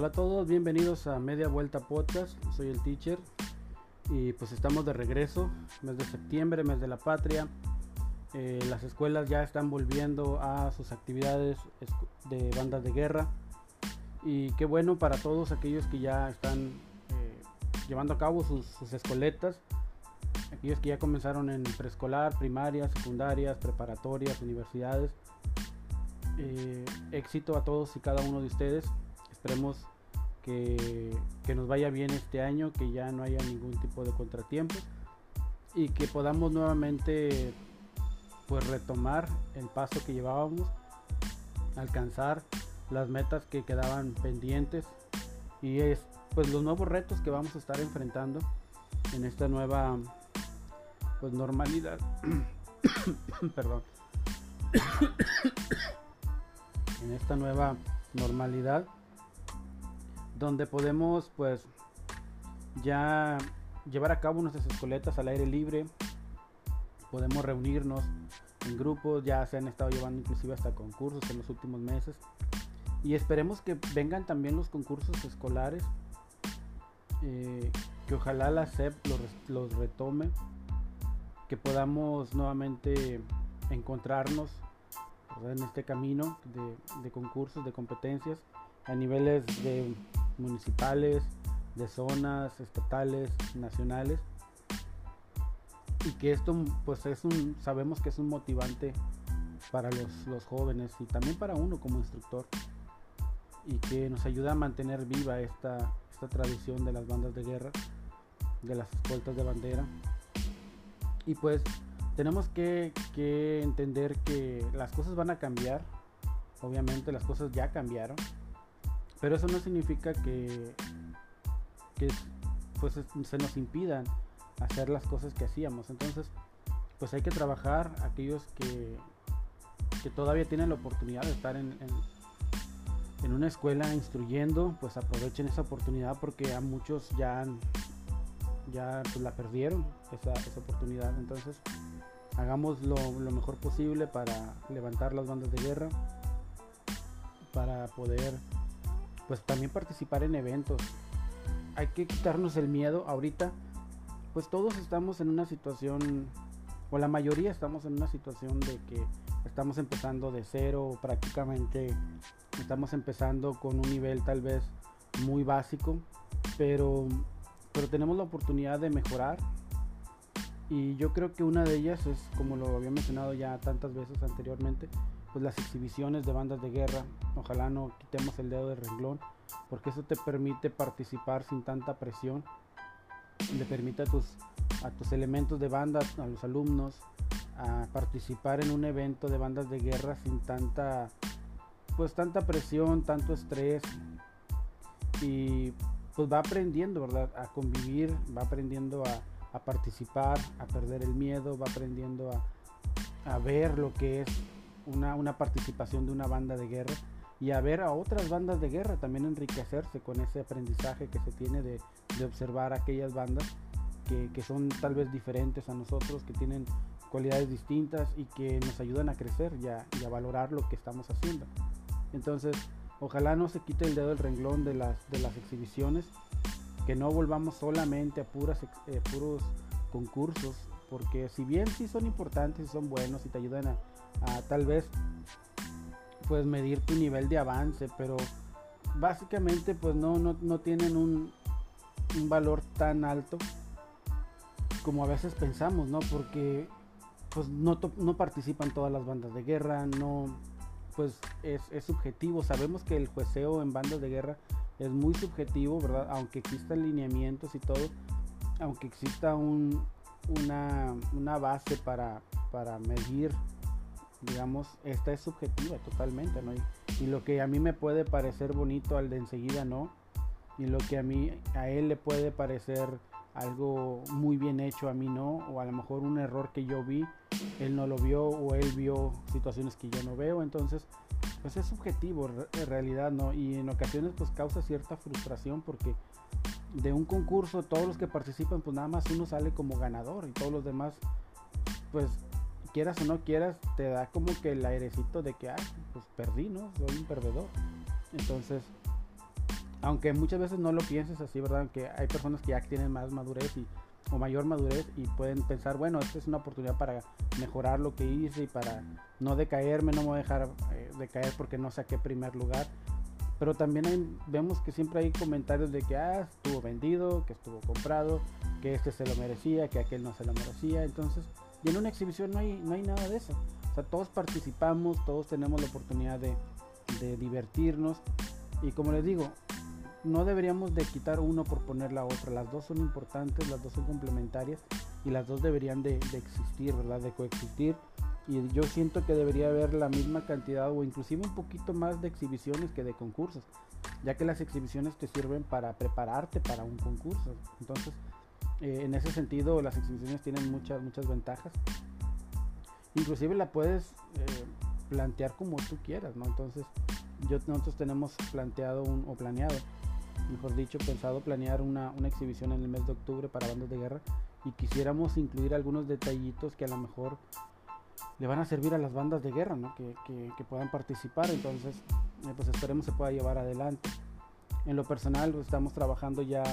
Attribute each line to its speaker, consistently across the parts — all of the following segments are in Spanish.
Speaker 1: Hola a todos, bienvenidos a Media Vuelta Podcast. Soy el teacher y pues estamos de regreso, mes de septiembre, mes de la patria. Eh, las escuelas ya están volviendo a sus actividades de bandas de guerra y qué bueno para todos aquellos que ya están eh, llevando a cabo sus, escoletas, aquellos que ya comenzaron en preescolar, primarias, secundarias, preparatorias, universidades. Eh, éxito a todos y cada uno de ustedes. Esperemos que, nos vaya bien este año, que ya no haya ningún tipo de contratiempos y que podamos nuevamente pues retomar el paso que llevábamos, alcanzar las metas que quedaban pendientes y es pues los nuevos retos que vamos a estar enfrentando en esta nueva pues normalidad. Perdón. en esta nueva normalidad donde podemos pues ya llevar a cabo nuestras escoletas al aire libre, podemos reunirnos en grupos, ya se han estado llevando inclusive hasta concursos en los últimos meses. Y esperemos que vengan también los concursos escolares, eh, que ojalá la SEP los, retome, que podamos nuevamente encontrarnos en este camino de, de concursos, de competencias a niveles de municipales, de zonas estatales, nacionales. Y que esto pues es un, sabemos que es un motivante para los, jóvenes y también para uno como instructor. Y que nos ayuda a mantener viva esta, esta tradición de las bandas de guerra, de las escoltas de bandera. Y pues tenemos que, que entender que las cosas van a cambiar. Obviamente las cosas ya cambiaron pero eso no significa que, pues se nos impidan hacer las cosas que hacíamos. Entonces, pues hay que trabajar aquellos que, que todavía tienen la oportunidad de estar en, en, una escuela instruyendo, pues aprovechen esa oportunidad porque a muchos ya, ya pues, la perdieron esa, esa oportunidad. Entonces, hagamos lo, lo mejor posible para levantar las bandas de guerra, para poder pues también participar en eventos. Hay que quitarnos el miedo ahorita. Pues todos estamos en una situación, o la mayoría estamos en una situación de que estamos empezando de cero, prácticamente estamos empezando con un nivel tal vez muy básico, pero, pero tenemos la oportunidad de mejorar. Y yo creo que una de ellas es, como lo había mencionado ya tantas veces anteriormente, pues las exhibiciones de bandas de guerra. Ojalá no quitemos el dedo de renglón, porque eso te permite participar sin tanta presión. Le permite a tus, a tus elementos de banda, a los alumnos, a participar en un evento de bandas de guerra sin tanta, pues tanta presión, tanto estrés. Y pues va aprendiendo, ¿verdad? A convivir, va aprendiendo a, a participar, a perder el miedo, va aprendiendo a, a ver lo que es una, participación de una banda de guerra y a ver a otras bandas de guerra también enriquecerse con ese aprendizaje que se tiene de, observar aquellas bandas que, son tal vez diferentes a nosotros, que tienen cualidades distintas y que nos ayudan a crecer y a, valorar lo que estamos haciendo. Entonces, ojalá no se quite el dedo del renglón de las, de las exhibiciones, que no volvamos solamente a puras, eh, puros concursos, porque si bien sí son importantes y son buenos y te ayudan a, tal vez pues medir tu nivel de avance, pero básicamente pues no, no, tienen un, un, valor tan alto como a veces pensamos, ¿no? Porque pues no, no participan todas las bandas de guerra, no pues es, es, subjetivo, sabemos que el jueceo en bandas de guerra es muy subjetivo, ¿verdad? Aunque existan lineamientos y todo, aunque exista un, una, una base para, para medir digamos, esta es subjetiva totalmente, ¿no? Y, lo que a mí me puede parecer bonito al de enseguida no, y lo que a mí, a él le puede parecer algo muy bien hecho, a mí no, o a lo mejor un error que yo vi, él no lo vio, o él vio situaciones que yo no veo, entonces, pues es subjetivo, en realidad, ¿no? Y en ocasiones pues causa cierta frustración porque de un concurso todos los que participan pues nada más uno sale como ganador y todos los demás pues quieras o no quieras, te da como que el airecito de que, ah, pues perdí, ¿no? Soy un perdedor. Entonces, aunque muchas veces no lo pienses así, ¿verdad? Que hay personas que ya tienen más madurez y, o mayor madurez y pueden pensar, bueno, esta es una oportunidad para mejorar lo que hice y para no decaerme, no me voy a dejar eh, decaer porque no saqué primer lugar. Pero también vemos que siempre hay comentarios de que ah, estuvo vendido, que estuvo comprado, que este se lo merecía, que aquel no se lo merecía. Entonces, y en una exhibición no hay, no hay nada de eso. Todos participamos, todos tenemos la oportunidad de, de divertirnos. Y como les digo, no deberíamos de quitar uno por poner la otra. Las dos son importantes, las dos son complementarias y las dos deberían de, existir, ¿verdad? De coexistir. Y yo siento que debería haber la misma cantidad o inclusive un poquito más de exhibiciones que de concursos, ya que las exhibiciones te sirven para prepararte para un concurso. Entonces, eh, en ese sentido, las exhibiciones tienen muchas, muchas ventajas. Inclusive la puedes eh, plantear como tú quieras, ¿no? Entonces, yo, nosotros tenemos planteado un, o planeado mejor dicho, pensado planear una, exhibición en el mes de octubre para bandas de guerra y quisiéramos incluir algunos detallitos que a lo mejor le van a servir a las bandas de guerra, ¿no? que, puedan participar. Entonces, eh, pues esperemos se pueda llevar adelante. En lo personal, pues, estamos trabajando ya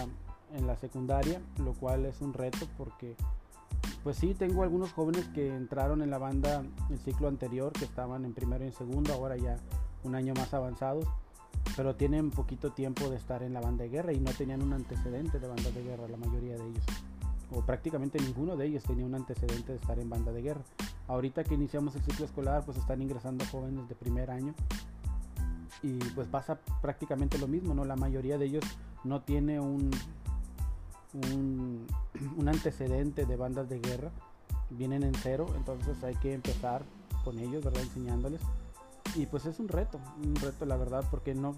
Speaker 1: en la secundaria, lo cual es un reto porque, pues sí, tengo algunos jóvenes que entraron en la banda el ciclo anterior, que estaban en primero y en segundo, ahora ya un año más avanzados pero tienen poquito tiempo de estar en la banda de guerra y no tenían un antecedente de banda de guerra la mayoría de ellos o prácticamente ninguno de ellos tenía un antecedente de estar en banda de guerra. Ahorita que iniciamos el ciclo escolar pues están ingresando jóvenes de primer año y pues pasa prácticamente lo mismo no la mayoría de ellos no tiene un un, un antecedente de bandas de guerra vienen en cero entonces hay que empezar con ellos verdad enseñándoles. Y pues es un reto, un reto la verdad, porque no,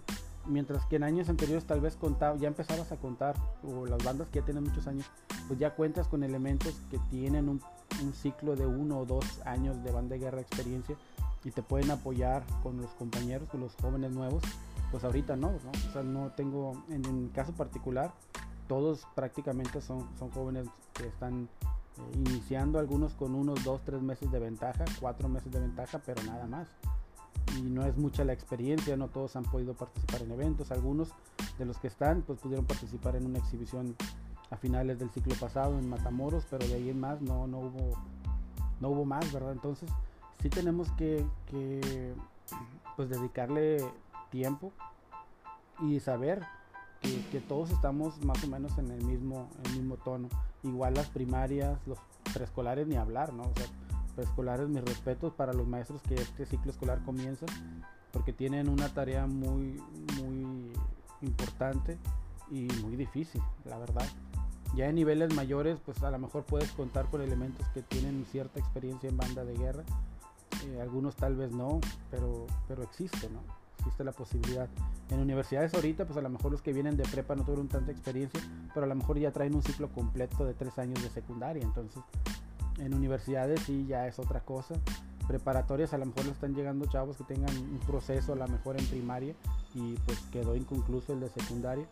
Speaker 1: mientras que en años anteriores tal vez contaba, ya empezabas a contar, o las bandas que ya tienen muchos años, pues ya cuentas con elementos que tienen un, ciclo de uno o dos años de banda de guerra experiencia y te pueden apoyar con los compañeros, con los jóvenes nuevos, pues ahorita no, ¿no? o sea, no tengo, en mi caso particular, todos prácticamente son, son jóvenes que están eh, iniciando, algunos con unos dos, tres meses de ventaja, cuatro meses de ventaja, pero nada más y no es mucha la experiencia, no todos han podido participar en eventos, algunos de los que están pues pudieron participar en una exhibición a finales del ciclo pasado en Matamoros, pero de ahí en más no, no hubo no hubo más, ¿verdad? Entonces sí tenemos que, pues dedicarle tiempo y saber que, todos estamos más o menos en el mismo, el mismo tono. Igual las primarias, los preescolares ni hablar, ¿no? Escolares, mis respetos para los maestros que este ciclo escolar comienza, porque tienen una tarea muy, muy importante y muy difícil, la verdad. Ya en niveles mayores, pues a lo mejor puedes contar con elementos que tienen cierta experiencia en banda de guerra. Eh, algunos tal vez no, pero, pero existe, ¿no? Existe la posibilidad. En universidades ahorita, pues a lo mejor los que vienen de prepa no tuvieron tanta experiencia, pero a lo mejor ya traen un ciclo completo de tres años de secundaria. Entonces, en universidades sí ya es otra cosa. Preparatorias a lo mejor le están llegando chavos que tengan un proceso a lo mejor en primaria y pues quedó inconcluso el de secundaria.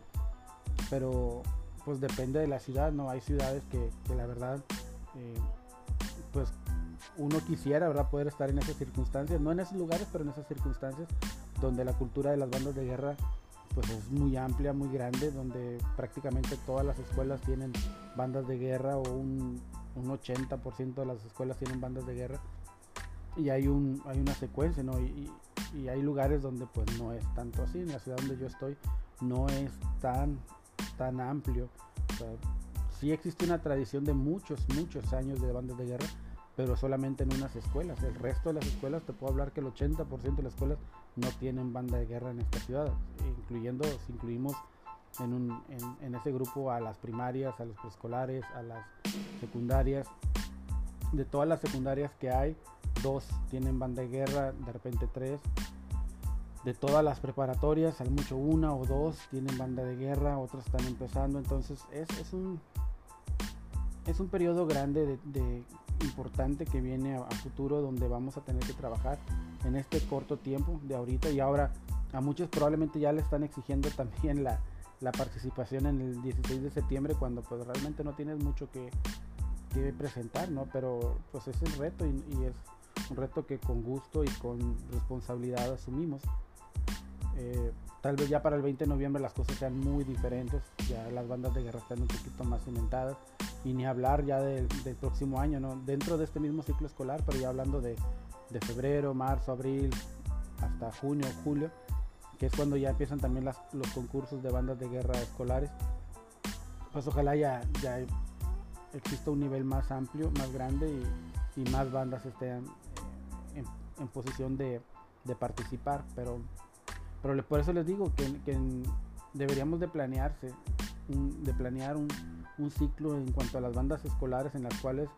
Speaker 1: Pero pues depende de la ciudad, ¿no? Hay ciudades que, la verdad eh, pues uno quisiera, ¿verdad? Poder estar en esas circunstancias, no en esos lugares, pero en esas circunstancias donde la cultura de las bandas de guerra pues es muy amplia, muy grande, donde prácticamente todas las escuelas tienen bandas de guerra o un un 80% de las escuelas tienen bandas de guerra y hay un hay una secuencia no y, hay lugares donde pues no es tanto así. En la ciudad donde yo estoy no es tan tan amplio. O sí existe una tradición de muchos muchos años de bandas de guerra pero solamente en unas escuelas. El resto de las escuelas te puedo hablar que el 80% de las escuelas no tienen banda de guerra en esta ciudad incluyendo si incluimos en, ese grupo a las primarias, a los preescolares, a las secundarias. De todas las secundarias que hay, dos tienen banda de guerra, de repente tres. De todas las preparatorias, al mucho una o dos tienen banda de guerra, otras están empezando. Entonces es, es un es un periodo grande de, importante que viene a, a, futuro donde vamos a tener que trabajar en este corto tiempo de ahorita y ahora a muchos probablemente ya le están exigiendo también la, la participación en el 16 de septiembre cuando pues realmente no tienes mucho que, presentar, ¿no? Pero pues es el reto y, es un reto que con gusto y con responsabilidad asumimos. Eh, tal vez ya para el 20 de noviembre las cosas sean muy diferentes, ya las bandas de guerra están un poquito más cimentadas y ni hablar ya del, próximo año, ¿no? dentro de este mismo ciclo escolar, pero ya hablando de febrero, marzo, abril, hasta junio, julio, que es cuando ya empiezan también las, los concursos de bandas de guerra escolares, pues ojalá ya, ya exista un nivel más amplio, más grande y, más bandas estén en, posición de, participar, pero, pero por eso les digo que, que deberíamos de planearse, de planear un, un ciclo en cuanto a las bandas escolares en las cuales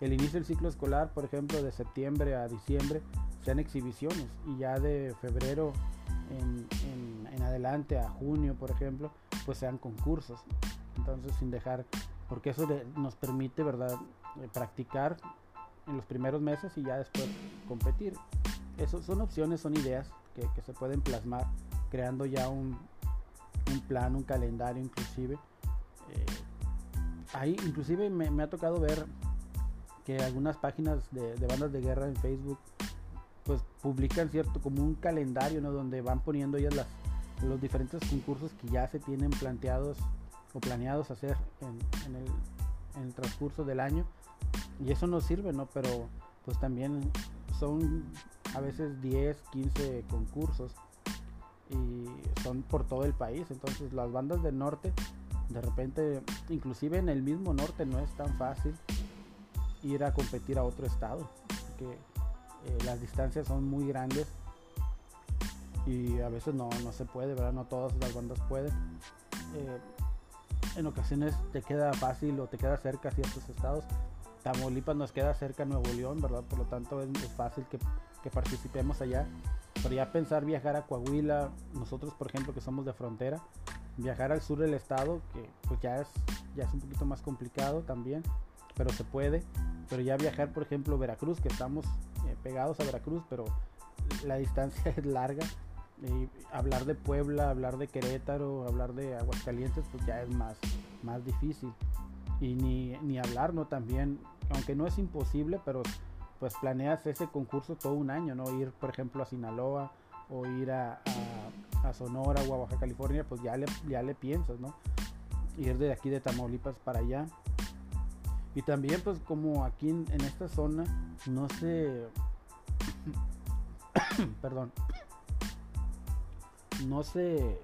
Speaker 1: el inicio del ciclo escolar, por ejemplo, de septiembre a diciembre, sean exhibiciones y ya de febrero en, adelante a junio, por ejemplo, pues sean concursos. Entonces, sin dejar, porque eso nos permite, ¿verdad?, eh, practicar en los primeros meses y ya después competir. Eso son opciones, son ideas que, se pueden plasmar creando ya un, un plan, un calendario inclusive. Eh, ahí inclusive me, ha tocado ver que algunas páginas de, de, bandas de guerra en Facebook pues publican cierto como un calendario ¿no? donde van poniendo ellas las, los diferentes concursos que ya se tienen planteados o planeados hacer en, el, en el transcurso del año. Y eso nos sirve no pero pues también son a veces 10 15 concursos y son por todo el país. Entonces las bandas del norte de repente inclusive en el mismo norte no es tan fácil ir a competir a otro estado porque eh, las distancias son muy grandes y a veces no, no se puede, ¿verdad? No todas las bandas pueden. Eh, en ocasiones te queda fácil o te queda cerca ciertos estados. Tamaulipas nos queda cerca Nuevo León, ¿verdad? Por lo tanto es, es fácil que, que, participemos allá. Pero ya pensar viajar a Coahuila, nosotros por ejemplo que somos de frontera, viajar al sur del estado, que pues ya es, ya es un poquito más complicado también, pero se puede. Pero ya viajar por ejemplo Veracruz, que estamos eh, pegados a Veracruz, pero la distancia es larga. Y hablar de Puebla, hablar de Querétaro, hablar de Aguascalientes, pues ya es más, más difícil. Y ni, ni hablar, ¿no? También, aunque no es imposible, pero pues planeas ese concurso todo un año, ¿no? Ir, por ejemplo, a Sinaloa o ir a, a, Sonora o a Baja California, pues ya le, ya le piensas, ¿no? Ir de aquí de Tamaulipas para allá. Y también pues como aquí en, esta zona no se... Perdón. No se...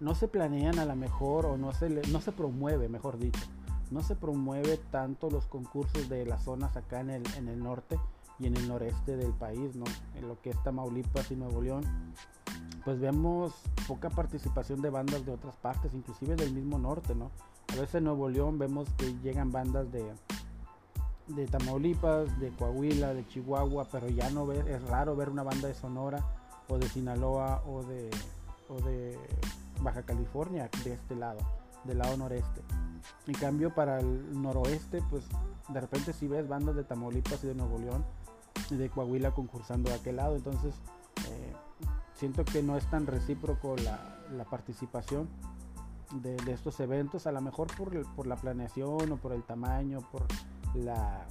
Speaker 1: No se planean a lo mejor o no se, no se promueve, mejor dicho. No se promueve tanto los concursos de las zonas acá en el, en el norte y en el noreste del país, ¿no? En lo que es Tamaulipas y Nuevo León. Pues vemos poca participación de bandas de otras partes, inclusive del mismo norte, ¿no? Veces en Nuevo León vemos que llegan bandas de, de Tamaulipas, de Coahuila, de Chihuahua, pero ya no ve, es raro ver una banda de Sonora o de Sinaloa o de, o de Baja California de este lado, del lado noreste. En cambio para el noroeste, pues de repente si ves bandas de Tamaulipas y de Nuevo León y de Coahuila concursando de aquel lado, entonces eh, siento que no es tan recíproco la, la participación de, estos eventos, a lo mejor por, por, la planeación o por el tamaño, por la,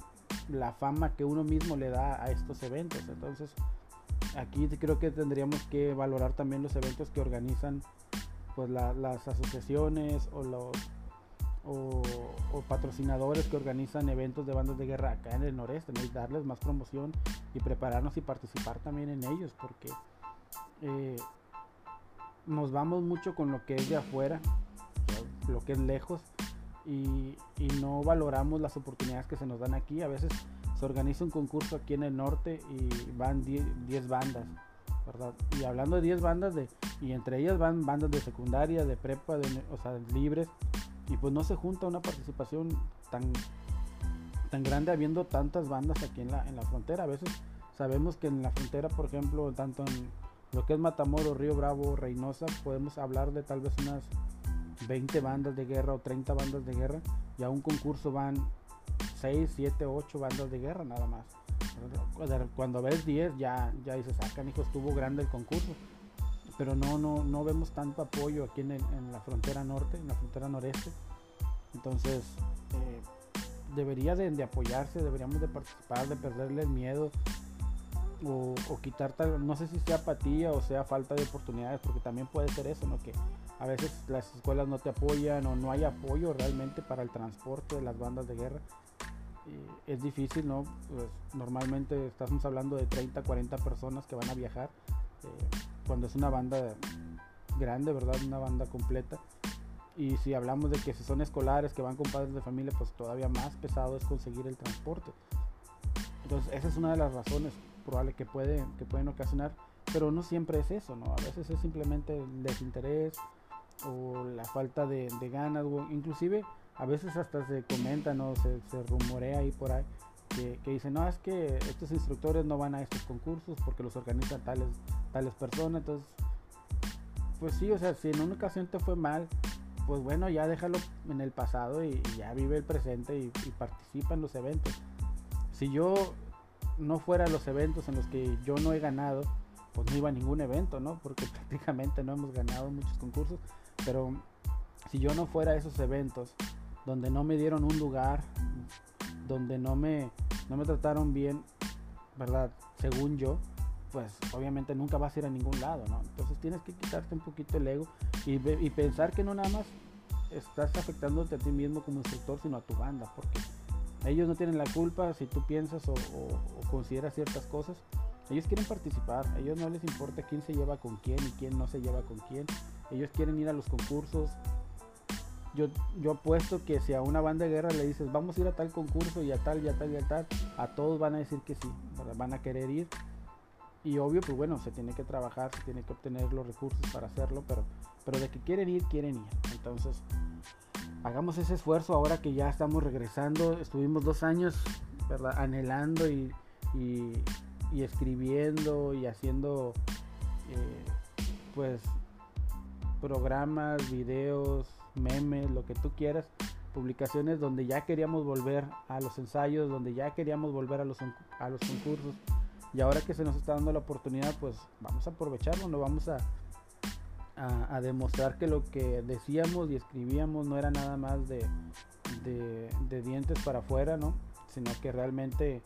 Speaker 1: la, fama que uno mismo le da a estos eventos. Entonces, aquí creo que tendríamos que valorar también los eventos que organizan pues la, las asociaciones o los o, patrocinadores que organizan eventos de bandas de guerra acá en el noreste, darles más promoción y prepararnos y participar también en ellos, porque eh, nos vamos mucho con lo que es de afuera, lo que es lejos y, y, no valoramos las oportunidades que se nos dan aquí. A veces se organiza un concurso aquí en el norte y van 10 bandas, ¿verdad? Y hablando de 10 bandas, de, y entre ellas van bandas de secundaria, de prepa, de, o sea, libres, y pues no se junta una participación tan, tan grande habiendo tantas bandas aquí en la, en la frontera. A veces sabemos que en la frontera, por ejemplo, tanto en lo que es Matamoros, Río Bravo, Reynosa, podemos hablar de tal vez unas 20 bandas de guerra o 30 bandas de guerra y a un concurso van 6, 7, 8 bandas de guerra nada más. Cuando ves 10 ya, ya dices, ah, hijo, estuvo grande el concurso. Pero no, no, no vemos tanto apoyo aquí en, el, en la frontera norte, en la frontera noreste. Entonces, eh, debería de, apoyarse, deberíamos de participar, de perderle el miedo o, quitar tal, no sé si sea apatía o sea falta de oportunidades, porque también puede ser eso, ¿no? Que a veces las escuelas no te apoyan o no hay apoyo realmente para el transporte de las bandas de guerra. es difícil, ¿no? Pues normalmente estamos hablando de 30, 40 personas que van a viajar, eh, cuando es una banda grande, ¿verdad? Una banda completa. Y si hablamos de que si son escolares que van con padres de familia, pues todavía más pesado es conseguir el transporte. Entonces, esa es una de las razones probables que, puede, que pueden ocasionar, pero no siempre es eso, ¿no? A veces es simplemente el desinterés o la falta de, ganas, o inclusive a veces hasta se comenta, ¿no? Se, rumorea ahí por ahí que, que, dicen, no, es que estos instructores no van a estos concursos porque los organizan tales, tales personas, entonces, pues sí, o sea, si en una ocasión te fue mal, pues bueno, ya déjalo en el pasado y, ya vive el presente y, y, participa en los eventos. Si yo no fuera a los eventos en los que yo no he ganado, pues no iba a ningún evento, ¿no? Porque prácticamente no hemos ganado muchos concursos, pero si yo no fuera a esos eventos donde no me dieron un lugar, donde no me, no me trataron bien, ¿verdad? Según yo, pues obviamente nunca vas a ir a ningún lado, ¿no? Entonces tienes que quitarte un poquito el ego y, pensar que no nada más estás afectándote a ti mismo como instructor, sino a tu banda, porque ellos no tienen la culpa si tú piensas o, consideras ciertas cosas. Ellos quieren participar, a ellos no les importa quién se lleva con quién y quién no se lleva con quién. Ellos quieren ir a los concursos. Yo, yo apuesto que si a una banda de guerra le dices vamos a ir a tal concurso y a tal y a tal y a tal, a todos van a decir que sí, van a querer ir y obvio, pues bueno, se tiene que trabajar, se tiene que obtener los recursos para hacerlo, pero, pero de que quieren ir, quieren ir. Entonces, hagamos ese esfuerzo ahora que ya estamos regresando. Estuvimos dos años. Anhelando y, y, escribiendo y haciendo, eh, pues, programas, videos, memes, lo que tú quieras publicaciones donde ya queríamos volver a los ensayos, donde ya queríamos volver a los, a los concursos y ahora que se nos está dando la oportunidad, pues vamos a aprovecharlo, no vamos a, a, demostrar que lo que decíamos y escribíamos no era nada más de, de, dientes para afuera, ¿no? Sino que realmente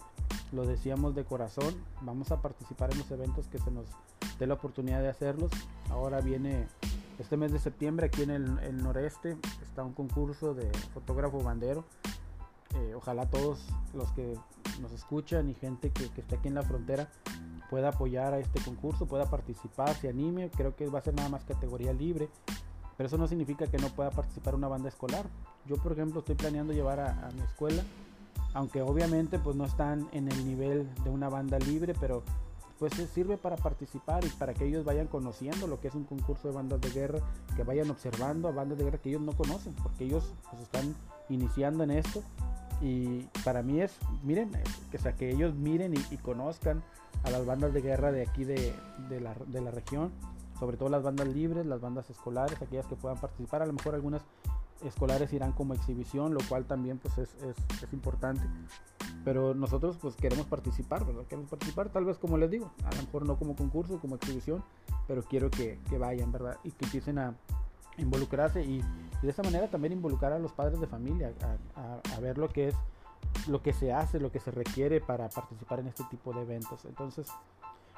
Speaker 1: lo decíamos de corazón. Vamos a participar en los eventos que se nos dé la oportunidad de hacerlos. Ahora viene este mes de septiembre aquí en el, noreste, está un concurso de fotógrafo bandero. Eh, ojalá todos los que nos escuchan y gente que, que esté aquí en la frontera pueda apoyar a este concurso, pueda participar, se anime. Creo que va a ser nada más categoría libre. Pero eso no significa que no pueda participar una banda escolar. Yo, por ejemplo, estoy planeando llevar a, mi escuela, aunque obviamente pues no están en el nivel de una banda libre, pero pues sirve para participar y para que ellos vayan conociendo lo que es un concurso de bandas de guerra, que vayan observando a bandas de guerra que ellos no conocen, porque ellos pues, están iniciando en esto y para mí es, miren, que, sea, que ellos miren y, conozcan a las bandas de guerra de aquí de, la, de, la, región, sobre todo las bandas libres, las bandas escolares, aquellas que puedan participar. A lo mejor algunas escolares irán como exhibición, lo cual también pues es, es, es importante. Pero nosotros pues queremos participar, ¿verdad? Queremos participar, tal vez como les digo, a lo mejor no como concurso, como exhibición, pero quiero que, que vayan, ¿verdad? Y que empiecen a, involucrarse y, de esa manera también involucrar a los padres de familia a, ver lo que es lo que se hace, lo que se requiere para participar en este tipo de eventos. Entonces,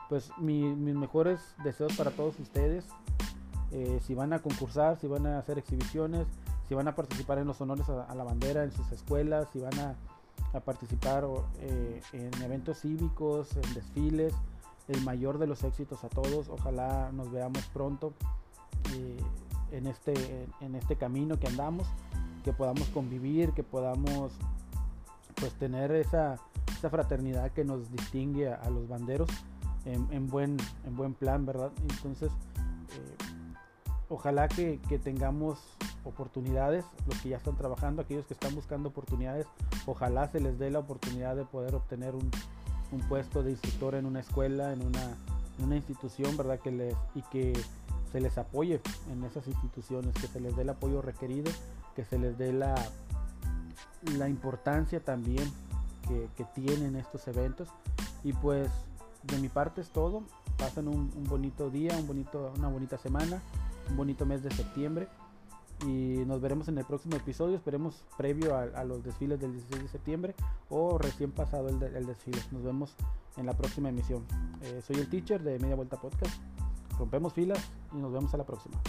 Speaker 1: pues mis mejores deseos para todos ustedes. Eh, si van a concursar, si van a hacer exhibiciones, si van a participar en los honores a, la bandera en sus escuelas, si van a, participar eh, en eventos cívicos, en desfiles, el mayor de los éxitos a todos. Ojalá nos veamos pronto. Eh, en este, en este camino que andamos, que podamos convivir, que podamos pues tener esa, esa fraternidad que nos distingue a, los banderos en, buen, en buen plan, ¿verdad? Entonces, ojalá que, tengamos oportunidades, los que ya están trabajando, aquellos que están buscando oportunidades, ojalá se les dé la oportunidad de poder obtener un, un puesto de instructor en una escuela, en una, institución, ¿verdad? Que les, y que se les apoye en esas instituciones, que se les dé el apoyo requerido, que se les dé la, importancia también que, tienen estos eventos. Y pues de mi parte es todo. Pasen un, bonito día, un bonito, una bonita semana, un bonito mes de septiembre. y nos veremos en el próximo episodio, esperemos previo a, los desfiles del 16 de septiembre o recién pasado el, desfile. Nos vemos en la próxima emisión. Eh, soy el teacher de Media Vuelta Podcast. Rompemos filas y nos vemos a la próxima.